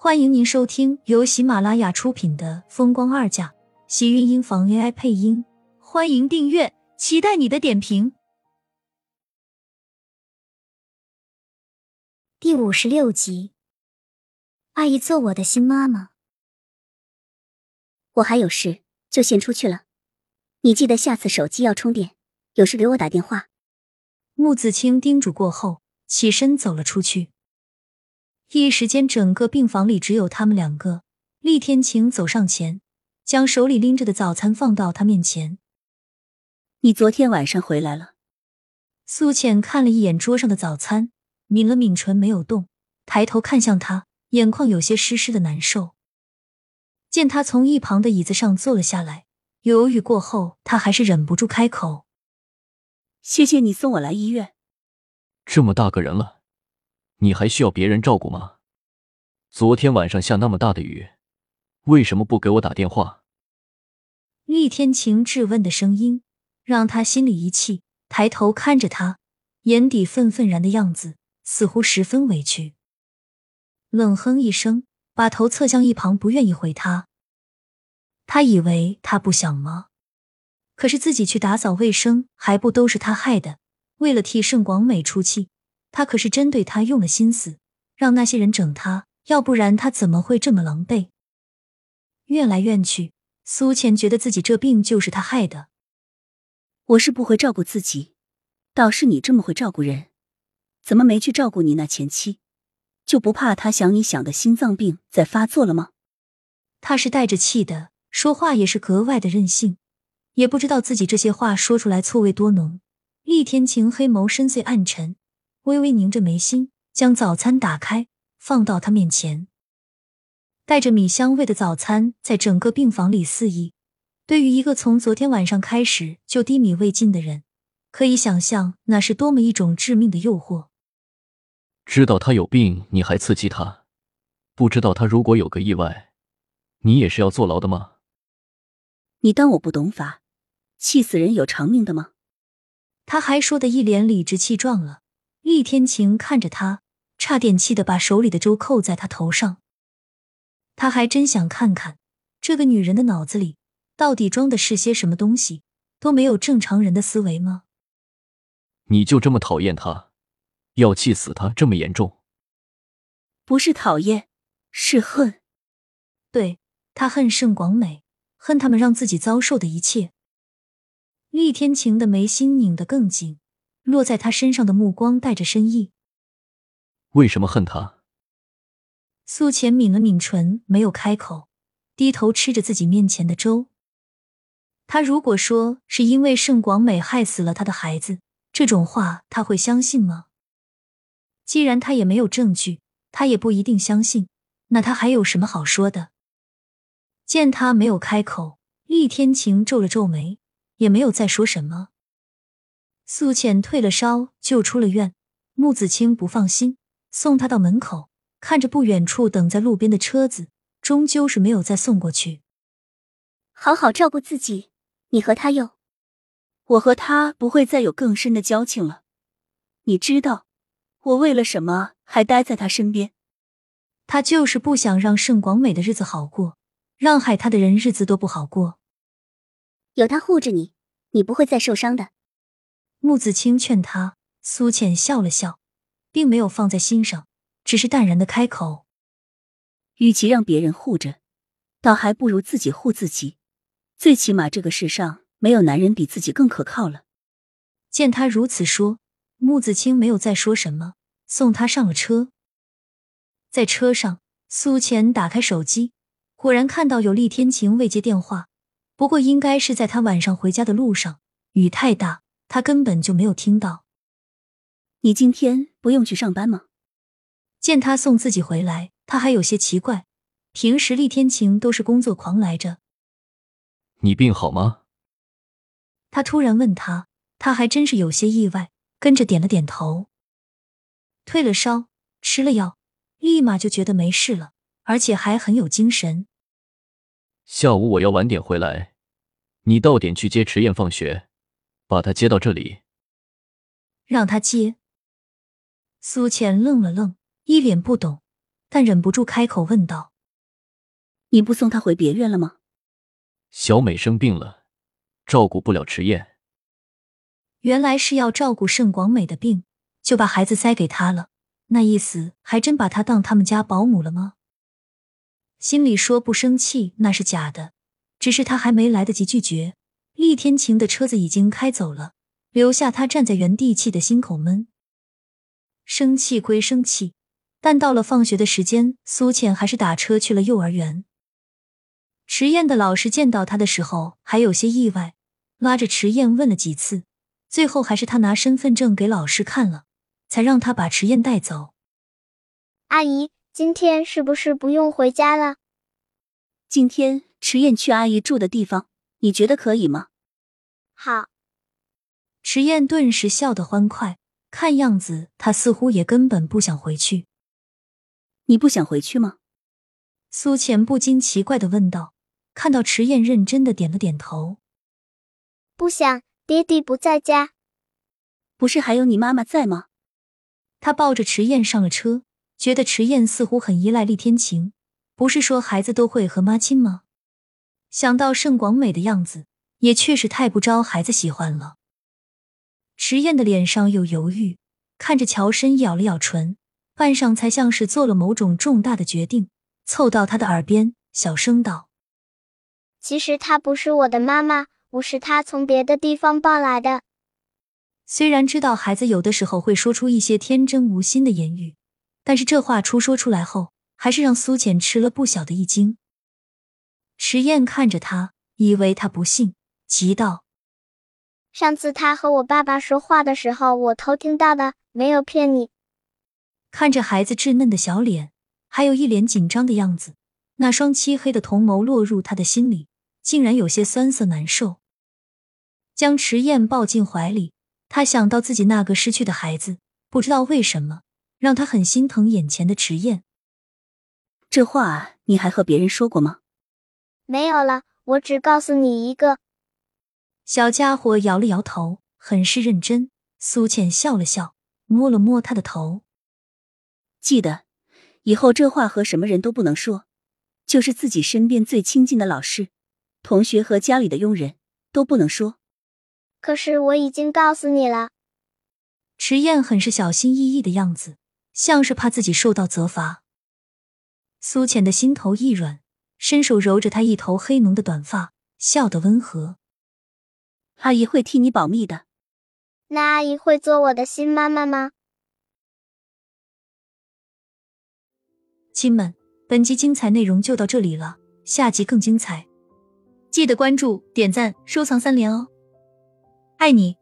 欢迎您收听由喜马拉雅出品的《风光二嫁》，喜运音房 AI 配音。欢迎订阅，期待你的点评。第五十六集，阿姨做我的新妈妈。我还有事，就先出去了。你记得下次手机要充电，有事给我打电话。穆子清叮嘱过后，起身走了出去。一时间，整个病房里只有他们两个。厉天晴走上前，将手里拎着的早餐放到他面前。你昨天晚上回来了。苏浅看了一眼桌上的早餐，抿了抿唇，没有动，抬头看向他，眼眶有些湿湿的难受。见他从一旁的椅子上坐了下来，犹豫过后，他还是忍不住开口：“谢谢你送我来医院。这么大个人了。”你还需要别人照顾吗？昨天晚上下那么大的雨，为什么不给我打电话？厉天晴质问的声音让他心里一气，抬头看着他，眼底愤愤然的样子，似乎十分委屈。冷哼一声，把头侧向一旁，不愿意回他。他以为他不想吗？可是自己去打扫卫生，还不都是他害的？为了替盛广美出气。他可是针对他用了心思，让那些人整他，要不然他怎么会这么狼狈？怨来怨去，苏浅觉得自己这病就是他害的。我是不会照顾自己，倒是你这么会照顾人，怎么没去照顾你那前妻？就不怕他想你想的心脏病再发作了吗？他是带着气的，说话也是格外的任性，也不知道自己这些话说出来醋味多浓。厉天晴黑眸深邃暗沉。微微拧着眉心，将早餐打开，放到他面前。带着米香味的早餐在整个病房里肆意。对于一个从昨天晚上开始就低米未进的人，可以想象那是多么一种致命的诱惑。知道他有病，你还刺激他？不知道他如果有个意外，你也是要坐牢的吗？你当我不懂法？气死人有偿命的吗？他还说的一脸理直气壮了。厉天晴看着他，差点气得把手里的粥扣在他头上。他还真想看看这个女人的脑子里到底装的是些什么东西，都没有正常人的思维吗？你就这么讨厌他，要气死他这么严重？不是讨厌，是恨。对他恨盛广美，恨他们让自己遭受的一切。厉天晴的眉心拧得更紧。落在他身上的目光带着深意。为什么恨他？苏浅抿了抿唇，没有开口，低头吃着自己面前的粥。他如果说是因为盛广美害死了他的孩子，这种话他会相信吗？既然他也没有证据，他也不一定相信。那他还有什么好说的？见他没有开口，厉天晴皱了皱眉，也没有再说什么。苏浅退了烧，就出了院。穆子清不放心，送他到门口，看着不远处等在路边的车子，终究是没有再送过去。好好照顾自己，你和他又……我和他不会再有更深的交情了。你知道，我为了什么还待在他身边？他就是不想让盛广美的日子好过，让害他的人日子都不好过。有他护着你，你不会再受伤的。穆子清劝他，苏浅笑了笑，并没有放在心上，只是淡然的开口：“与其让别人护着，倒还不如自己护自己。最起码这个世上没有男人比自己更可靠了。”见他如此说，穆子清没有再说什么，送他上了车。在车上，苏浅打开手机，果然看到有厉天晴未接电话，不过应该是在他晚上回家的路上，雨太大。他根本就没有听到。你今天不用去上班吗？见他送自己回来，他还有些奇怪。平时厉天晴都是工作狂来着。你病好吗？他突然问他，他还真是有些意外，跟着点了点头。退了烧，吃了药，立马就觉得没事了，而且还很有精神。下午我要晚点回来，你到点去接迟燕放学。把他接到这里，让他接。苏浅愣了愣，一脸不懂，但忍不住开口问道：“你不送她回别院了吗？”小美生病了，照顾不了迟燕。原来是要照顾盛广美的病，就把孩子塞给她了。那意思还真把她当他们家保姆了吗？心里说不生气那是假的，只是他还没来得及拒绝，厉天晴的车子已经开走了，留下他站在原地，气得心口闷。生气归生气，但到了放学的时间，苏倩还是打车去了幼儿园。迟燕的老师见到他的时候还有些意外，拉着迟燕问了几次，最后还是他拿身份证给老师看了，才让他把迟燕带走。阿姨。今天是不是不用回家了？今天迟燕去阿姨住的地方，你觉得可以吗？好。迟燕顿时笑得欢快，看样子她似乎也根本不想回去。你不想回去吗？苏浅不禁奇怪的问道。看到池燕认真的点了点头。不想，爹地不在家。不是还有你妈妈在吗？他抱着池燕上了车。觉得池燕似乎很依赖厉天晴，不是说孩子都会和妈亲吗？想到盛广美的样子，也确实太不招孩子喜欢了。迟燕的脸上有犹豫，看着乔深，咬了咬唇，半晌才像是做了某种重大的决定，凑到他的耳边小声道：“其实她不是我的妈妈，我是她从别的地方抱来的。”虽然知道孩子有的时候会说出一些天真无心的言语。但是这话出说出来后，还是让苏浅吃了不小的一惊。迟燕看着他，以为他不信，急道：“上次他和我爸爸说话的时候，我偷听到的，没有骗你。”看着孩子稚嫩的小脸，还有一脸紧张的样子，那双漆黑的瞳眸落入他的心里，竟然有些酸涩难受。将池燕抱进怀里，他想到自己那个失去的孩子，不知道为什么。让他很心疼眼前的池燕。这话你还和别人说过吗？没有了，我只告诉你一个。小家伙摇了摇头，很是认真。苏倩笑了笑，摸了摸他的头。记得，以后这话和什么人都不能说，就是自己身边最亲近的老师、同学和家里的佣人都不能说。可是我已经告诉你了。迟燕很是小心翼翼的样子。像是怕自己受到责罚，苏浅的心头一软，伸手揉着她一头黑浓的短发，笑得温和。阿姨会替你保密的。那阿姨会做我的新妈妈吗？亲们，本集精彩内容就到这里了，下集更精彩，记得关注、点赞、收藏三连哦，爱你。